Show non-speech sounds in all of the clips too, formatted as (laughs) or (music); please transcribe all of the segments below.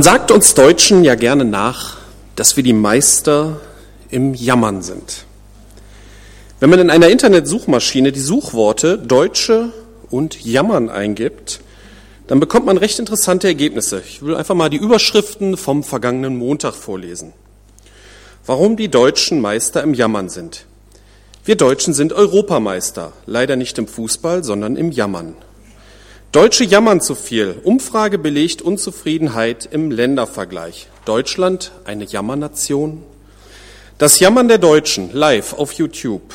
Man sagt uns Deutschen ja gerne nach, dass wir die Meister im Jammern sind. Wenn man in einer Internetsuchmaschine die Suchworte Deutsche und Jammern eingibt, dann bekommt man recht interessante Ergebnisse. Ich will einfach mal die Überschriften vom vergangenen Montag vorlesen. Warum die Deutschen Meister im Jammern sind. Wir Deutschen sind Europameister, leider nicht im Fußball, sondern im Jammern. Deutsche jammern zu viel. Umfrage belegt Unzufriedenheit im Ländervergleich. Deutschland eine Jammernation? Das Jammern der Deutschen live auf YouTube.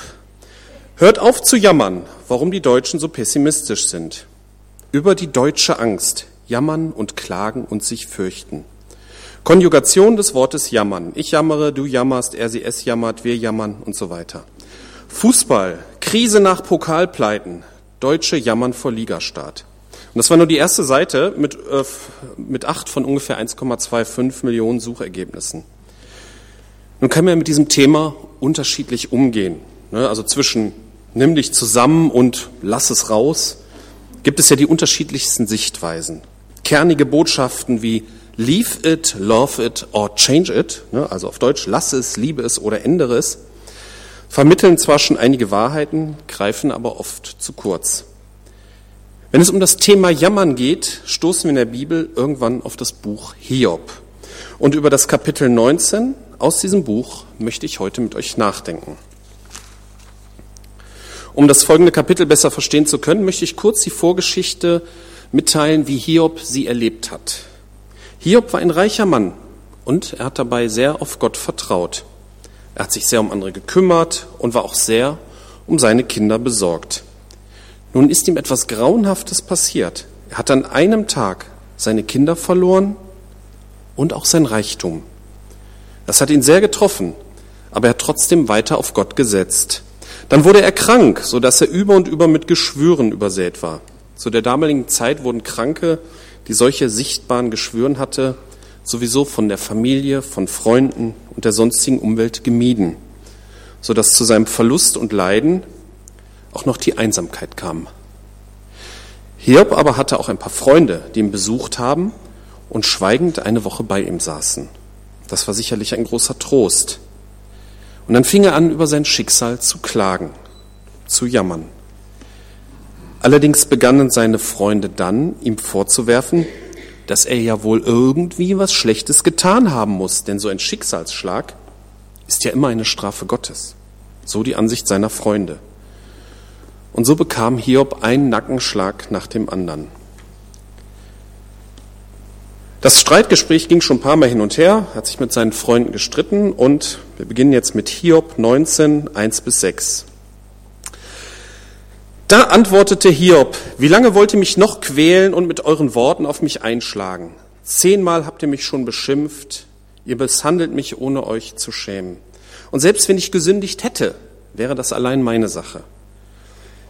Hört auf zu jammern, warum die Deutschen so pessimistisch sind. Über die deutsche Angst. Jammern und klagen und sich fürchten. Konjugation des Wortes jammern. Ich jammere, du jammerst, er, sie, es jammert, wir jammern und so weiter. Fußball. Krise nach Pokalpleiten. Deutsche jammern vor Ligastart. Und das war nur die erste Seite mit, äh, mit acht von ungefähr 1,25 Millionen Suchergebnissen. Nun kann man mit diesem Thema unterschiedlich umgehen. Ne? Also zwischen nimm dich zusammen und lass es raus, gibt es ja die unterschiedlichsten Sichtweisen. Kernige Botschaften wie leave it, love it or change it, ne? also auf Deutsch lass es, liebe es oder ändere es, vermitteln zwar schon einige Wahrheiten, greifen aber oft zu kurz. Wenn es um das Thema Jammern geht, stoßen wir in der Bibel irgendwann auf das Buch Hiob. Und über das Kapitel 19 aus diesem Buch möchte ich heute mit euch nachdenken. Um das folgende Kapitel besser verstehen zu können, möchte ich kurz die Vorgeschichte mitteilen, wie Hiob sie erlebt hat. Hiob war ein reicher Mann und er hat dabei sehr auf Gott vertraut. Er hat sich sehr um andere gekümmert und war auch sehr um seine Kinder besorgt. Nun ist ihm etwas Grauenhaftes passiert. Er hat an einem Tag seine Kinder verloren und auch sein Reichtum. Das hat ihn sehr getroffen, aber er hat trotzdem weiter auf Gott gesetzt. Dann wurde er krank, so dass er über und über mit Geschwüren übersät war. Zu der damaligen Zeit wurden Kranke, die solche sichtbaren Geschwüren hatte, sowieso von der Familie, von Freunden und der sonstigen Umwelt gemieden, so dass zu seinem Verlust und Leiden auch noch die Einsamkeit kam. Hiob aber hatte auch ein paar Freunde, die ihn besucht haben und schweigend eine Woche bei ihm saßen. Das war sicherlich ein großer Trost. Und dann fing er an, über sein Schicksal zu klagen, zu jammern. Allerdings begannen seine Freunde dann, ihm vorzuwerfen, dass er ja wohl irgendwie was Schlechtes getan haben muss, denn so ein Schicksalsschlag ist ja immer eine Strafe Gottes. So die Ansicht seiner Freunde. Und so bekam Hiob einen Nackenschlag nach dem anderen. Das Streitgespräch ging schon ein paar Mal hin und her, hat sich mit seinen Freunden gestritten und wir beginnen jetzt mit Hiob 19, 1 bis 6. Da antwortete Hiob, wie lange wollt ihr mich noch quälen und mit euren Worten auf mich einschlagen? Zehnmal habt ihr mich schon beschimpft, ihr misshandelt mich, ohne euch zu schämen. Und selbst wenn ich gesündigt hätte, wäre das allein meine Sache.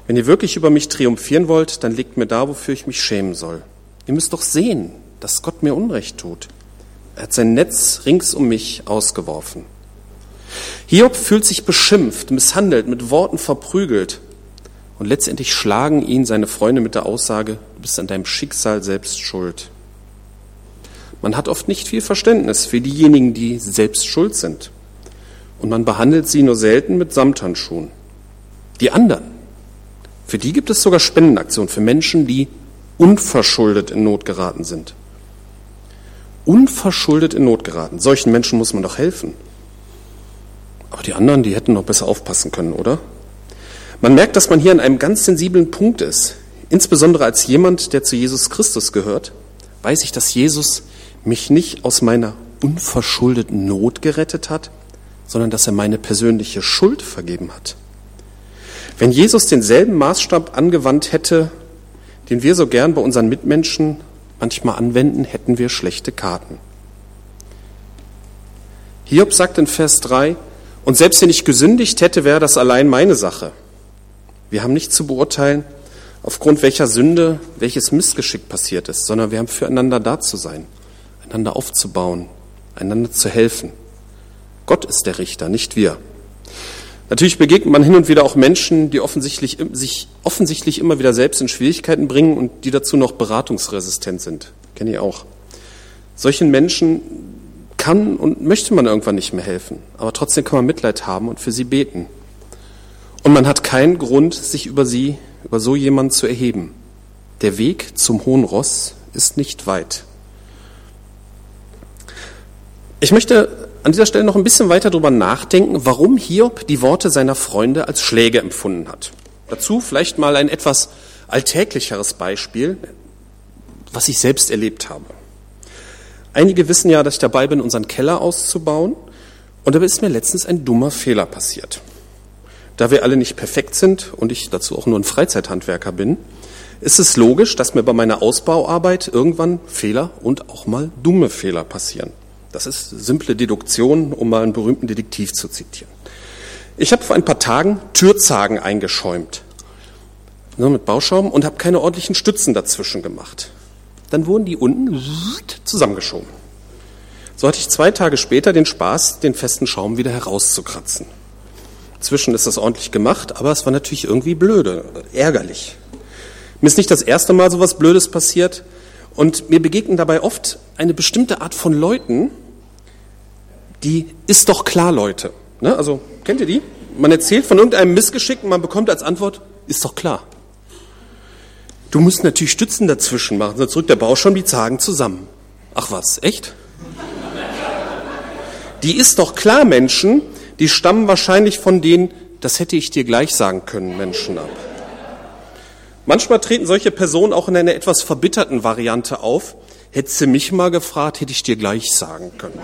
Wenn ihr wirklich über mich triumphieren wollt, dann legt mir da, wofür ich mich schämen soll. Ihr müsst doch sehen, dass Gott mir Unrecht tut. Er hat sein Netz rings um mich ausgeworfen. Hiob fühlt sich beschimpft, misshandelt, mit Worten verprügelt. Und letztendlich schlagen ihn seine Freunde mit der Aussage, du bist an deinem Schicksal selbst schuld. Man hat oft nicht viel Verständnis für diejenigen, die selbst schuld sind. Und man behandelt sie nur selten mit Samthandschuhen. Die anderen, für die gibt es sogar Spendenaktionen für Menschen, die unverschuldet in Not geraten sind. Unverschuldet in Not geraten. Solchen Menschen muss man doch helfen. Aber die anderen, die hätten noch besser aufpassen können, oder? Man merkt, dass man hier an einem ganz sensiblen Punkt ist. Insbesondere als jemand, der zu Jesus Christus gehört, weiß ich, dass Jesus mich nicht aus meiner unverschuldeten Not gerettet hat, sondern dass er meine persönliche Schuld vergeben hat. Wenn Jesus denselben Maßstab angewandt hätte, den wir so gern bei unseren Mitmenschen manchmal anwenden, hätten wir schlechte Karten. Hiob sagt in Vers 3, und selbst wenn ich gesündigt hätte, wäre das allein meine Sache. Wir haben nicht zu beurteilen, aufgrund welcher Sünde welches Missgeschick passiert ist, sondern wir haben füreinander da zu sein, einander aufzubauen, einander zu helfen. Gott ist der Richter, nicht wir. Natürlich begegnet man hin und wieder auch Menschen, die offensichtlich, sich offensichtlich immer wieder selbst in Schwierigkeiten bringen und die dazu noch beratungsresistent sind. Kenne ich auch. Solchen Menschen kann und möchte man irgendwann nicht mehr helfen, aber trotzdem kann man Mitleid haben und für sie beten. Und man hat keinen Grund, sich über sie, über so jemanden zu erheben. Der Weg zum Hohen Ross ist nicht weit. Ich möchte an dieser Stelle noch ein bisschen weiter darüber nachdenken, warum Hiob die Worte seiner Freunde als Schläge empfunden hat. Dazu vielleicht mal ein etwas alltäglicheres Beispiel, was ich selbst erlebt habe. Einige wissen ja, dass ich dabei bin, unseren Keller auszubauen. Und dabei ist mir letztens ein dummer Fehler passiert. Da wir alle nicht perfekt sind und ich dazu auch nur ein Freizeithandwerker bin, ist es logisch, dass mir bei meiner Ausbauarbeit irgendwann Fehler und auch mal dumme Fehler passieren. Das ist simple Deduktion, um mal einen berühmten Detektiv zu zitieren. Ich habe vor ein paar Tagen Türzagen eingeschäumt ne, mit Bauschaum und habe keine ordentlichen Stützen dazwischen gemacht dann wurden die unten zusammengeschoben. So hatte ich zwei Tage später den Spaß, den festen Schaum wieder herauszukratzen. Zwischen ist das ordentlich gemacht, aber es war natürlich irgendwie blöde, ärgerlich. Mir ist nicht das erste Mal so was Blödes passiert und mir begegnen dabei oft eine bestimmte Art von Leuten, die ist doch klar Leute. Ne? Also kennt ihr die? Man erzählt von irgendeinem Missgeschick und man bekommt als Antwort, ist doch klar. Du musst natürlich Stützen dazwischen machen, sonst rückt der Bau schon die Zagen zusammen. Ach was, echt? Die ist doch klar, Menschen, die stammen wahrscheinlich von den, das hätte ich dir gleich sagen können, Menschen ab. Manchmal treten solche Personen auch in einer etwas verbitterten Variante auf. Hättest du mich mal gefragt, hätte ich dir gleich sagen können.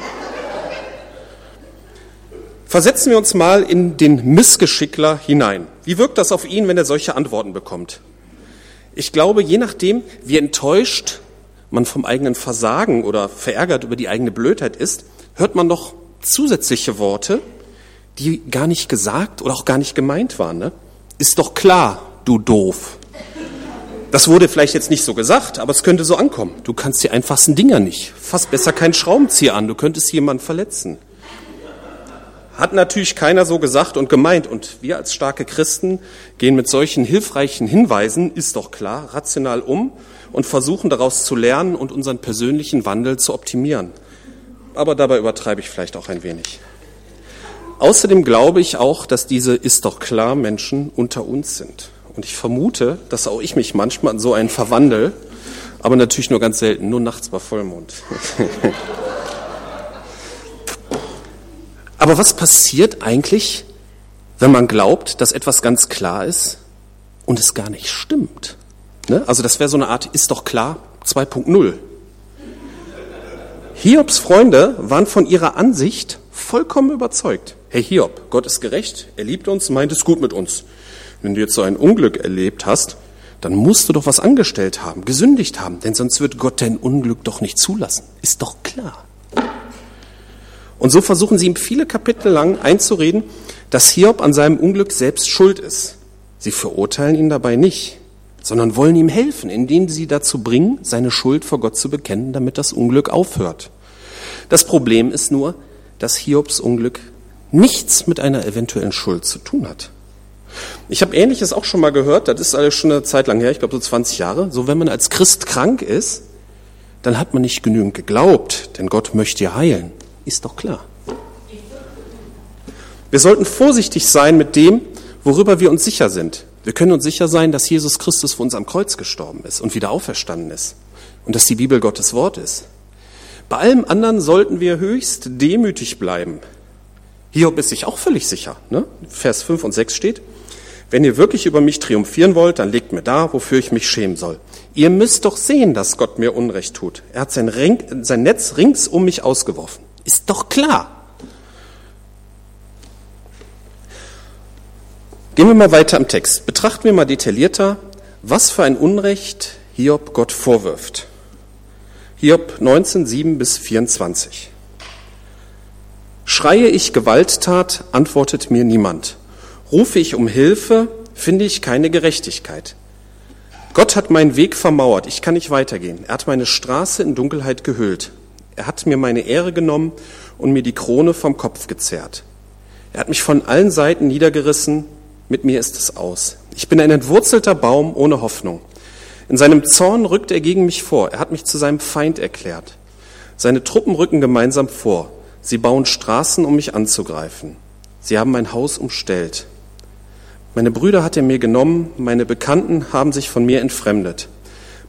Versetzen wir uns mal in den Missgeschickler hinein. Wie wirkt das auf ihn, wenn er solche Antworten bekommt? Ich glaube, je nachdem, wie enttäuscht man vom eigenen Versagen oder verärgert über die eigene Blödheit ist, hört man noch zusätzliche Worte, die gar nicht gesagt oder auch gar nicht gemeint waren. Ne? Ist doch klar, du doof. Das wurde vielleicht jetzt nicht so gesagt, aber es könnte so ankommen. Du kannst die einfachsten Dinger nicht. Fass besser keinen Schraubenzieher an, du könntest jemanden verletzen. Hat natürlich keiner so gesagt und gemeint. Und wir als starke Christen gehen mit solchen hilfreichen Hinweisen, ist doch klar, rational um und versuchen daraus zu lernen und unseren persönlichen Wandel zu optimieren. Aber dabei übertreibe ich vielleicht auch ein wenig. Außerdem glaube ich auch, dass diese ist doch klar Menschen unter uns sind. Und ich vermute, dass auch ich mich manchmal in so einen verwandel, aber natürlich nur ganz selten, nur nachts bei Vollmond. (laughs) Aber was passiert eigentlich, wenn man glaubt, dass etwas ganz klar ist und es gar nicht stimmt? Ne? Also das wäre so eine Art, ist doch klar 2.0. Hiobs Freunde waren von ihrer Ansicht vollkommen überzeugt. Hey Hiob, Gott ist gerecht, er liebt uns, meint es gut mit uns. Wenn du jetzt so ein Unglück erlebt hast, dann musst du doch was angestellt haben, gesündigt haben, denn sonst wird Gott dein Unglück doch nicht zulassen. Ist doch klar. Und so versuchen sie ihm viele Kapitel lang einzureden, dass Hiob an seinem Unglück selbst schuld ist. Sie verurteilen ihn dabei nicht, sondern wollen ihm helfen, indem sie dazu bringen, seine Schuld vor Gott zu bekennen, damit das Unglück aufhört. Das Problem ist nur, dass Hiobs Unglück nichts mit einer eventuellen Schuld zu tun hat. Ich habe Ähnliches auch schon mal gehört, das ist alles schon eine Zeit lang her, ich glaube so 20 Jahre. So, wenn man als Christ krank ist, dann hat man nicht genügend geglaubt, denn Gott möchte ja heilen. Ist doch klar. Wir sollten vorsichtig sein mit dem, worüber wir uns sicher sind. Wir können uns sicher sein, dass Jesus Christus für uns am Kreuz gestorben ist und wieder auferstanden ist und dass die Bibel Gottes Wort ist. Bei allem anderen sollten wir höchst demütig bleiben. Hiob ist sich auch völlig sicher. Ne? Vers 5 und 6 steht, wenn ihr wirklich über mich triumphieren wollt, dann legt mir da, wofür ich mich schämen soll. Ihr müsst doch sehen, dass Gott mir Unrecht tut. Er hat sein, Ring, sein Netz rings um mich ausgeworfen. Ist doch klar. Gehen wir mal weiter im Text. Betrachten wir mal detaillierter, was für ein Unrecht Hiob Gott vorwirft. Hiob 19, 7 bis 24. Schreie ich Gewalttat, antwortet mir niemand. Rufe ich um Hilfe, finde ich keine Gerechtigkeit. Gott hat meinen Weg vermauert, ich kann nicht weitergehen. Er hat meine Straße in Dunkelheit gehüllt. Er hat mir meine Ehre genommen und mir die Krone vom Kopf gezerrt. Er hat mich von allen Seiten niedergerissen, mit mir ist es aus. Ich bin ein entwurzelter Baum ohne Hoffnung. In seinem Zorn rückt er gegen mich vor, er hat mich zu seinem Feind erklärt. Seine Truppen rücken gemeinsam vor. Sie bauen Straßen, um mich anzugreifen. Sie haben mein Haus umstellt. Meine Brüder hat er mir genommen, meine Bekannten haben sich von mir entfremdet.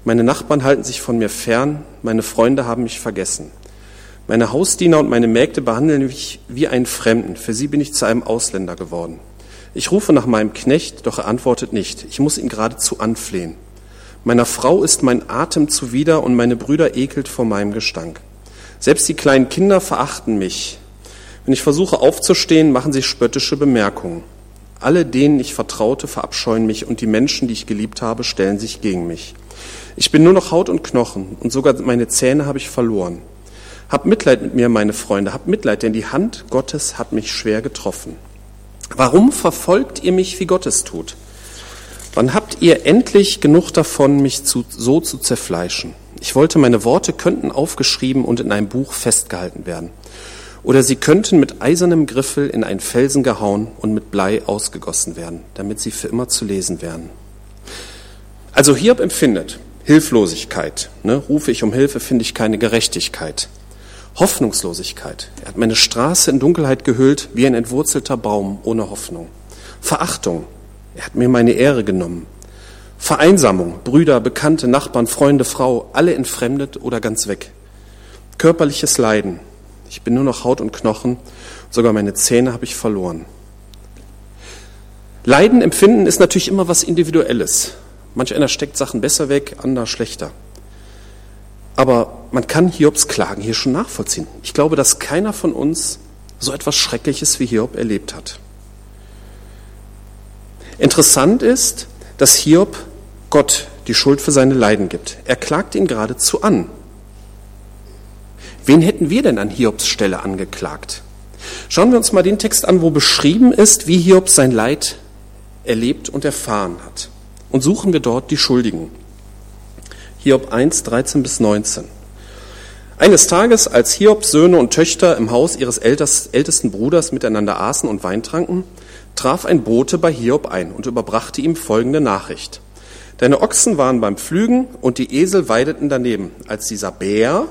Meine Nachbarn halten sich von mir fern, meine Freunde haben mich vergessen. Meine Hausdiener und meine Mägde behandeln mich wie einen Fremden, für sie bin ich zu einem Ausländer geworden. Ich rufe nach meinem Knecht, doch er antwortet nicht. Ich muss ihn geradezu anflehen. Meiner Frau ist mein Atem zuwider und meine Brüder ekelt vor meinem Gestank. Selbst die kleinen Kinder verachten mich. Wenn ich versuche aufzustehen, machen sie spöttische Bemerkungen. Alle, denen ich vertraute, verabscheuen mich und die Menschen, die ich geliebt habe, stellen sich gegen mich. Ich bin nur noch Haut und Knochen und sogar meine Zähne habe ich verloren. Habt Mitleid mit mir, meine Freunde, habt Mitleid, denn die Hand Gottes hat mich schwer getroffen. Warum verfolgt ihr mich, wie Gott es tut? Wann habt ihr endlich genug davon, mich zu, so zu zerfleischen? Ich wollte, meine Worte könnten aufgeschrieben und in einem Buch festgehalten werden. Oder sie könnten mit eisernem Griffel in einen Felsen gehauen und mit Blei ausgegossen werden, damit sie für immer zu lesen wären. Also Hiob empfindet Hilflosigkeit. Ne? Rufe ich um Hilfe, finde ich keine Gerechtigkeit. Hoffnungslosigkeit. Er hat meine Straße in Dunkelheit gehüllt wie ein entwurzelter Baum ohne Hoffnung. Verachtung. Er hat mir meine Ehre genommen. Vereinsamung. Brüder, Bekannte, Nachbarn, Freunde, Frau, alle entfremdet oder ganz weg. Körperliches Leiden. Ich bin nur noch Haut und Knochen. Sogar meine Zähne habe ich verloren. Leiden empfinden ist natürlich immer was Individuelles. Manch einer steckt Sachen besser weg, anderer schlechter. Aber man kann Hiobs Klagen hier schon nachvollziehen. Ich glaube, dass keiner von uns so etwas Schreckliches wie Hiob erlebt hat. Interessant ist, dass Hiob Gott die Schuld für seine Leiden gibt. Er klagt ihn geradezu an. Wen hätten wir denn an Hiobs Stelle angeklagt? Schauen wir uns mal den Text an, wo beschrieben ist, wie Hiob sein Leid erlebt und erfahren hat. Und suchen wir dort die Schuldigen. Hiob 1, 13 bis 19. Eines Tages, als Hiobs Söhne und Töchter im Haus ihres ältesten Bruders miteinander aßen und Wein tranken, traf ein Bote bei Hiob ein und überbrachte ihm folgende Nachricht. Deine Ochsen waren beim Pflügen und die Esel weideten daneben, als dieser Bär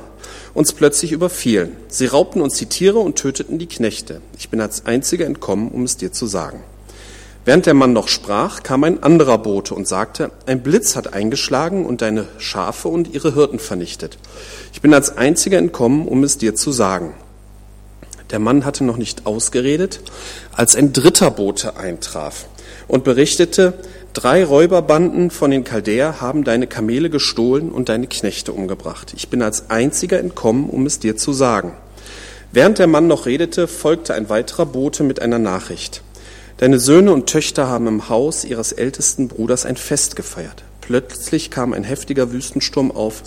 uns plötzlich überfielen. Sie raubten uns die Tiere und töteten die Knechte. Ich bin als einziger entkommen, um es dir zu sagen. Während der Mann noch sprach, kam ein anderer Bote und sagte, ein Blitz hat eingeschlagen und deine Schafe und ihre Hirten vernichtet. Ich bin als einziger entkommen, um es dir zu sagen. Der Mann hatte noch nicht ausgeredet, als ein dritter Bote eintraf und berichtete, drei Räuberbanden von den Chaldäer haben deine Kamele gestohlen und deine Knechte umgebracht. Ich bin als einziger entkommen, um es dir zu sagen. Während der Mann noch redete, folgte ein weiterer Bote mit einer Nachricht. Deine Söhne und Töchter haben im Haus ihres ältesten Bruders ein Fest gefeiert. Plötzlich kam ein heftiger Wüstensturm auf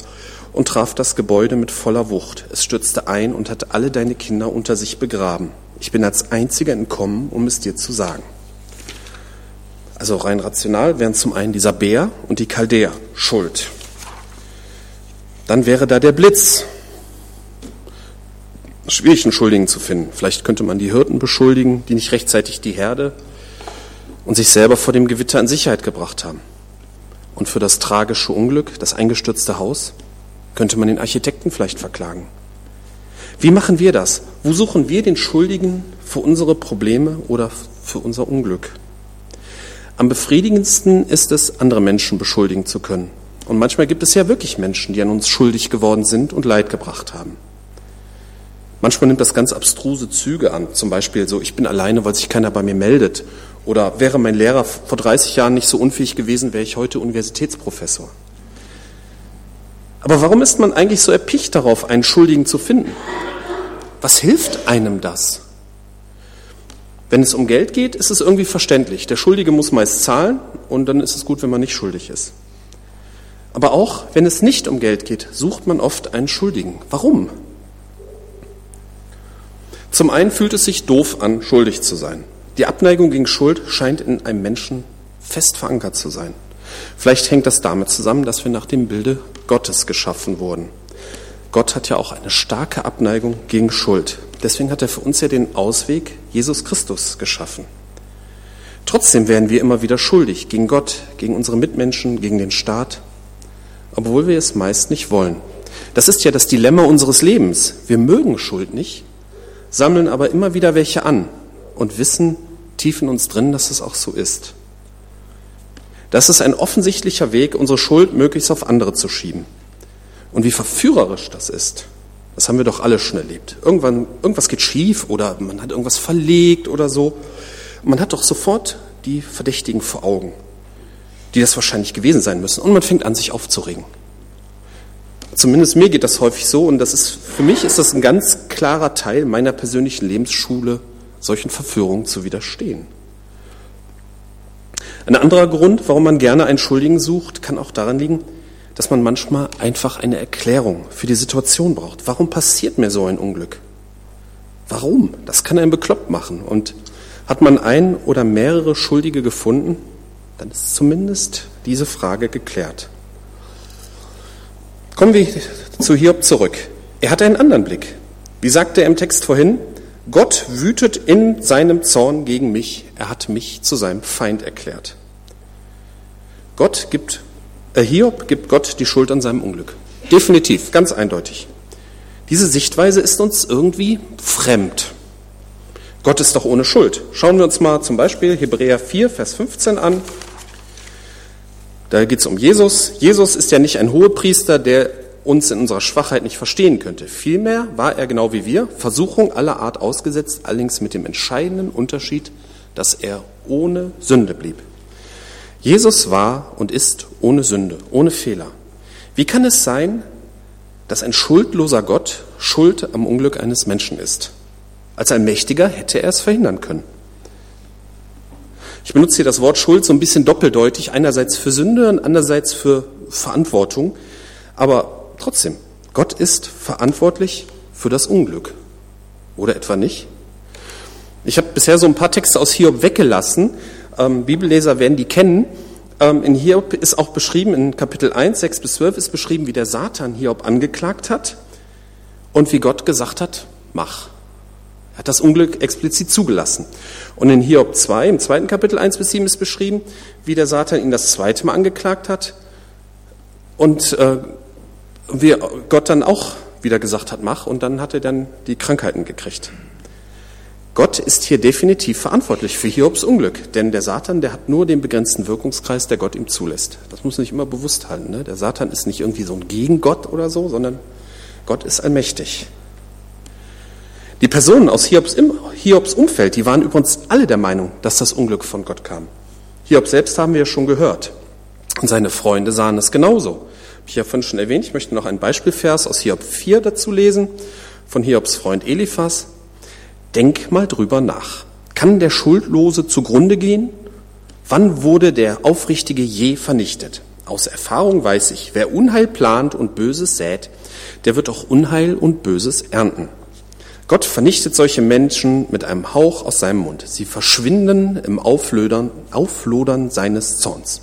und traf das Gebäude mit voller Wucht. Es stürzte ein und hat alle deine Kinder unter sich begraben. Ich bin als einziger entkommen, um es dir zu sagen. Also rein rational wären zum einen dieser Bär und die Chaldäer schuld. Dann wäre da der Blitz, schwierig, einen Schuldigen zu finden. Vielleicht könnte man die Hirten beschuldigen, die nicht rechtzeitig die Herde und sich selber vor dem Gewitter in Sicherheit gebracht haben. Und für das tragische Unglück, das eingestürzte Haus, könnte man den Architekten vielleicht verklagen. Wie machen wir das? Wo suchen wir den Schuldigen für unsere Probleme oder für unser Unglück? Am befriedigendsten ist es, andere Menschen beschuldigen zu können. Und manchmal gibt es ja wirklich Menschen, die an uns schuldig geworden sind und Leid gebracht haben. Manchmal nimmt das ganz abstruse Züge an. Zum Beispiel so, ich bin alleine, weil sich keiner bei mir meldet. Oder wäre mein Lehrer vor 30 Jahren nicht so unfähig gewesen, wäre ich heute Universitätsprofessor. Aber warum ist man eigentlich so erpicht darauf, einen Schuldigen zu finden? Was hilft einem das? Wenn es um Geld geht, ist es irgendwie verständlich. Der Schuldige muss meist zahlen und dann ist es gut, wenn man nicht schuldig ist. Aber auch wenn es nicht um Geld geht, sucht man oft einen Schuldigen. Warum? Zum einen fühlt es sich doof an, schuldig zu sein. Die Abneigung gegen Schuld scheint in einem Menschen fest verankert zu sein. Vielleicht hängt das damit zusammen, dass wir nach dem Bilde Gottes geschaffen wurden. Gott hat ja auch eine starke Abneigung gegen Schuld. Deswegen hat er für uns ja den Ausweg Jesus Christus geschaffen. Trotzdem werden wir immer wieder schuldig gegen Gott, gegen unsere Mitmenschen, gegen den Staat, obwohl wir es meist nicht wollen. Das ist ja das Dilemma unseres Lebens. Wir mögen Schuld nicht, sammeln aber immer wieder welche an und wissen tief in uns drin, dass es auch so ist. Das ist ein offensichtlicher Weg, unsere Schuld möglichst auf andere zu schieben. Und wie verführerisch das ist, das haben wir doch alle schon erlebt. Irgendwann, irgendwas geht schief oder man hat irgendwas verlegt oder so. man hat doch sofort die Verdächtigen vor Augen, die das wahrscheinlich gewesen sein müssen. Und man fängt an, sich aufzuregen. Zumindest mir geht das häufig so und das ist, für mich ist das ein ganz klarer Teil meiner persönlichen Lebensschule, solchen Verführungen zu widerstehen. Ein anderer Grund, warum man gerne einen Schuldigen sucht, kann auch daran liegen, dass man manchmal einfach eine Erklärung für die Situation braucht. Warum passiert mir so ein Unglück? Warum? Das kann einen bekloppt machen. Und hat man ein oder mehrere Schuldige gefunden, dann ist zumindest diese Frage geklärt. Kommen wir zu Hiob zurück. Er hat einen anderen Blick. Wie sagte er im Text vorhin? Gott wütet in seinem Zorn gegen mich. Er hat mich zu seinem Feind erklärt. Gott gibt, äh, Hiob gibt Gott die Schuld an seinem Unglück. Definitiv, ganz eindeutig. Diese Sichtweise ist uns irgendwie fremd. Gott ist doch ohne Schuld. Schauen wir uns mal zum Beispiel Hebräer 4, Vers 15 an. Da geht es um Jesus. Jesus ist ja nicht ein Hohepriester, der uns in unserer Schwachheit nicht verstehen könnte. Vielmehr war er genau wie wir, Versuchung aller Art ausgesetzt, allerdings mit dem entscheidenden Unterschied, dass er ohne Sünde blieb. Jesus war und ist ohne Sünde, ohne Fehler. Wie kann es sein, dass ein schuldloser Gott schuld am Unglück eines Menschen ist? Als ein Mächtiger hätte er es verhindern können. Ich benutze hier das Wort Schuld so ein bisschen doppeldeutig, einerseits für Sünde und andererseits für Verantwortung. Aber Trotzdem, Gott ist verantwortlich für das Unglück. Oder etwa nicht? Ich habe bisher so ein paar Texte aus Hiob weggelassen. Ähm, Bibelleser werden die kennen. Ähm, in Hiob ist auch beschrieben, in Kapitel 1, 6 bis 12 ist beschrieben, wie der Satan Hiob angeklagt hat und wie Gott gesagt hat, mach. Er hat das Unglück explizit zugelassen. Und in Hiob 2, im zweiten Kapitel 1 bis 7 ist beschrieben, wie der Satan ihn das zweite Mal angeklagt hat und äh, wie Gott dann auch wieder gesagt hat, mach, und dann hat er dann die Krankheiten gekriegt. Gott ist hier definitiv verantwortlich für Hiobs Unglück, denn der Satan, der hat nur den begrenzten Wirkungskreis, der Gott ihm zulässt. Das muss man sich immer bewusst halten. Ne? Der Satan ist nicht irgendwie so ein Gegengott oder so, sondern Gott ist allmächtig. Die Personen aus Hiobs, Hiobs Umfeld, die waren übrigens alle der Meinung, dass das Unglück von Gott kam. Hiob selbst haben wir ja schon gehört. Und seine Freunde sahen es genauso ich ja vorhin schon erwähnt, ich möchte noch einen Beispielvers aus Hiob 4 dazu lesen, von Hiobs Freund Eliphas. Denk mal drüber nach. Kann der Schuldlose zugrunde gehen? Wann wurde der Aufrichtige je vernichtet? Aus Erfahrung weiß ich, wer Unheil plant und Böses sät, der wird auch Unheil und Böses ernten. Gott vernichtet solche Menschen mit einem Hauch aus seinem Mund. Sie verschwinden im Auflodern, Auflodern seines Zorns.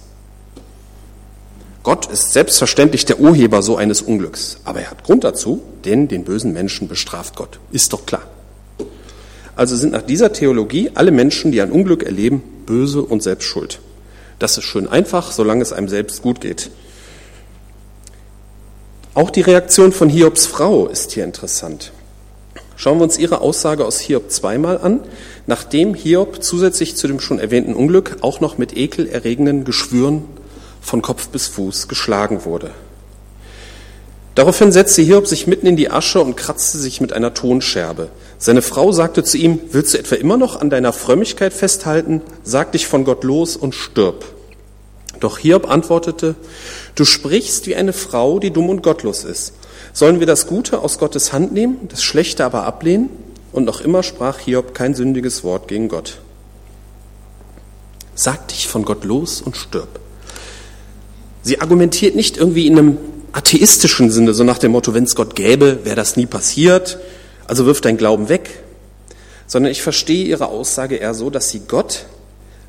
Gott ist selbstverständlich der Urheber so eines Unglücks, aber er hat Grund dazu, denn den bösen Menschen bestraft Gott. Ist doch klar. Also sind nach dieser Theologie alle Menschen, die ein Unglück erleben, böse und selbst schuld. Das ist schön einfach, solange es einem selbst gut geht. Auch die Reaktion von Hiobs Frau ist hier interessant. Schauen wir uns ihre Aussage aus Hiob zweimal an, nachdem Hiob zusätzlich zu dem schon erwähnten Unglück auch noch mit ekelerregenden Geschwüren von Kopf bis Fuß geschlagen wurde. Daraufhin setzte Hiob sich mitten in die Asche und kratzte sich mit einer Tonscherbe. Seine Frau sagte zu ihm, willst du etwa immer noch an deiner Frömmigkeit festhalten? Sag dich von Gott los und stirb. Doch Hiob antwortete, du sprichst wie eine Frau, die dumm und gottlos ist. Sollen wir das Gute aus Gottes Hand nehmen, das Schlechte aber ablehnen? Und noch immer sprach Hiob kein sündiges Wort gegen Gott. Sag dich von Gott los und stirb. Sie argumentiert nicht irgendwie in einem atheistischen Sinne, so nach dem Motto, wenn es Gott gäbe, wäre das nie passiert, also wirf dein Glauben weg, sondern ich verstehe ihre Aussage eher so, dass sie Gott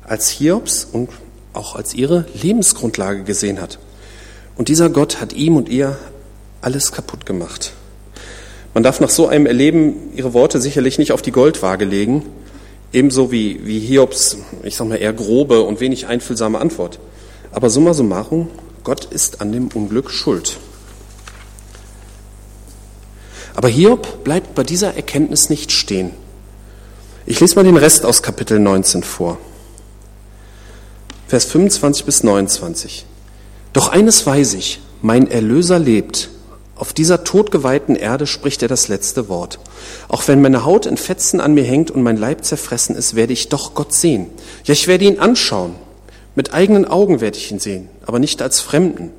als Hiobs und auch als ihre Lebensgrundlage gesehen hat. Und dieser Gott hat ihm und ihr alles kaputt gemacht. Man darf nach so einem Erleben ihre Worte sicherlich nicht auf die Goldwaage legen, ebenso wie, wie Hiobs, ich sag mal, eher grobe und wenig einfühlsame Antwort. Aber summa summarum, Gott ist an dem Unglück schuld. Aber Hiob bleibt bei dieser Erkenntnis nicht stehen. Ich lese mal den Rest aus Kapitel 19 vor. Vers 25 bis 29. Doch eines weiß ich, mein Erlöser lebt. Auf dieser todgeweihten Erde spricht er das letzte Wort. Auch wenn meine Haut in Fetzen an mir hängt und mein Leib zerfressen ist, werde ich doch Gott sehen. Ja, ich werde ihn anschauen. Mit eigenen Augen werde ich ihn sehen, aber nicht als Fremden.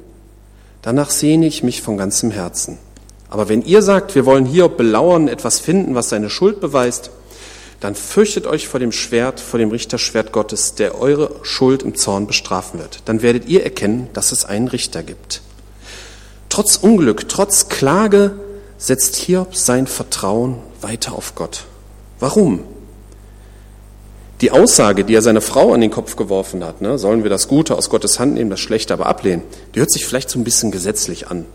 Danach sehne ich mich von ganzem Herzen. Aber wenn ihr sagt, wir wollen hier belauern, etwas finden, was seine Schuld beweist, dann fürchtet euch vor dem Schwert, vor dem Richterschwert Gottes, der eure Schuld im Zorn bestrafen wird. Dann werdet ihr erkennen, dass es einen Richter gibt. Trotz Unglück, trotz Klage setzt Hiob sein Vertrauen weiter auf Gott. Warum? Die Aussage, die er seiner Frau an den Kopf geworfen hat, ne, sollen wir das Gute aus Gottes Hand nehmen, das Schlechte aber ablehnen, die hört sich vielleicht so ein bisschen gesetzlich an.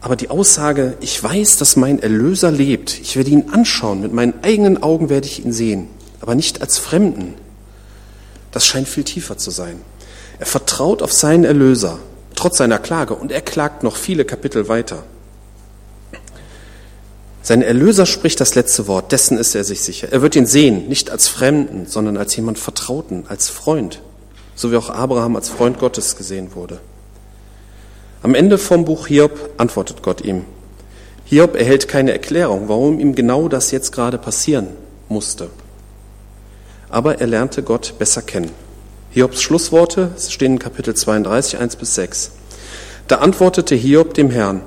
Aber die Aussage, ich weiß, dass mein Erlöser lebt, ich werde ihn anschauen, mit meinen eigenen Augen werde ich ihn sehen, aber nicht als Fremden, das scheint viel tiefer zu sein. Er vertraut auf seinen Erlöser, trotz seiner Klage, und er klagt noch viele Kapitel weiter. Sein Erlöser spricht das letzte Wort, dessen ist er sich sicher. Er wird ihn sehen, nicht als Fremden, sondern als jemand Vertrauten, als Freund, so wie auch Abraham als Freund Gottes gesehen wurde. Am Ende vom Buch Hiob antwortet Gott ihm. Hiob erhält keine Erklärung, warum ihm genau das jetzt gerade passieren musste. Aber er lernte Gott besser kennen. Hiobs Schlussworte stehen in Kapitel 32, 1 bis 6. Da antwortete Hiob dem Herrn,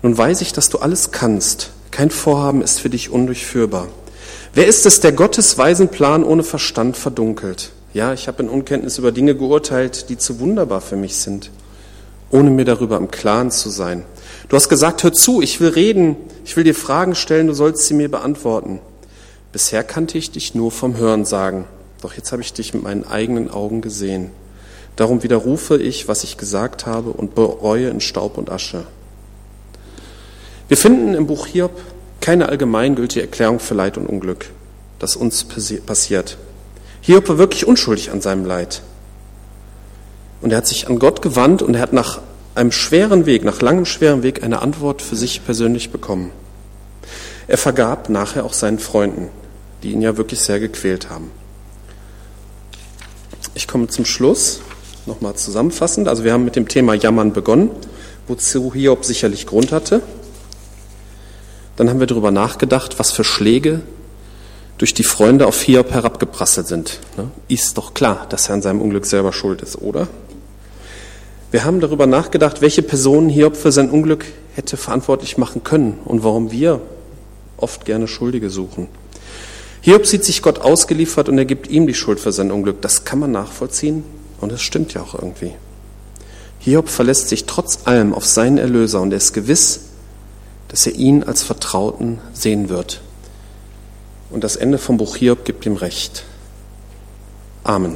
nun weiß ich, dass du alles kannst kein Vorhaben ist für dich undurchführbar. Wer ist es, der Gottes weisen Plan ohne Verstand verdunkelt? Ja, ich habe in Unkenntnis über Dinge geurteilt, die zu wunderbar für mich sind, ohne mir darüber im Klaren zu sein. Du hast gesagt, hör zu, ich will reden, ich will dir Fragen stellen, du sollst sie mir beantworten. Bisher kannte ich dich nur vom Hören sagen, doch jetzt habe ich dich mit meinen eigenen Augen gesehen. Darum widerrufe ich, was ich gesagt habe und bereue in Staub und Asche. Wir finden im Buch Hiob keine allgemeingültige Erklärung für Leid und Unglück, das uns passiert. Hiob war wirklich unschuldig an seinem Leid. Und er hat sich an Gott gewandt und er hat nach einem schweren Weg, nach langem schweren Weg eine Antwort für sich persönlich bekommen. Er vergab nachher auch seinen Freunden, die ihn ja wirklich sehr gequält haben. Ich komme zum Schluss, nochmal zusammenfassend. Also wir haben mit dem Thema Jammern begonnen, wozu Hiob sicherlich Grund hatte. Dann haben wir darüber nachgedacht, was für Schläge durch die Freunde auf Hiob herabgeprasselt sind. Ne? Ist doch klar, dass er an seinem Unglück selber schuld ist, oder? Wir haben darüber nachgedacht, welche Personen Hiob für sein Unglück hätte verantwortlich machen können und warum wir oft gerne Schuldige suchen. Hiob sieht sich Gott ausgeliefert und er gibt ihm die Schuld für sein Unglück. Das kann man nachvollziehen und es stimmt ja auch irgendwie. Hiob verlässt sich trotz allem auf seinen Erlöser und er ist gewiss, dass er ihn als Vertrauten sehen wird. Und das Ende vom Buch Hiob gibt ihm Recht. Amen.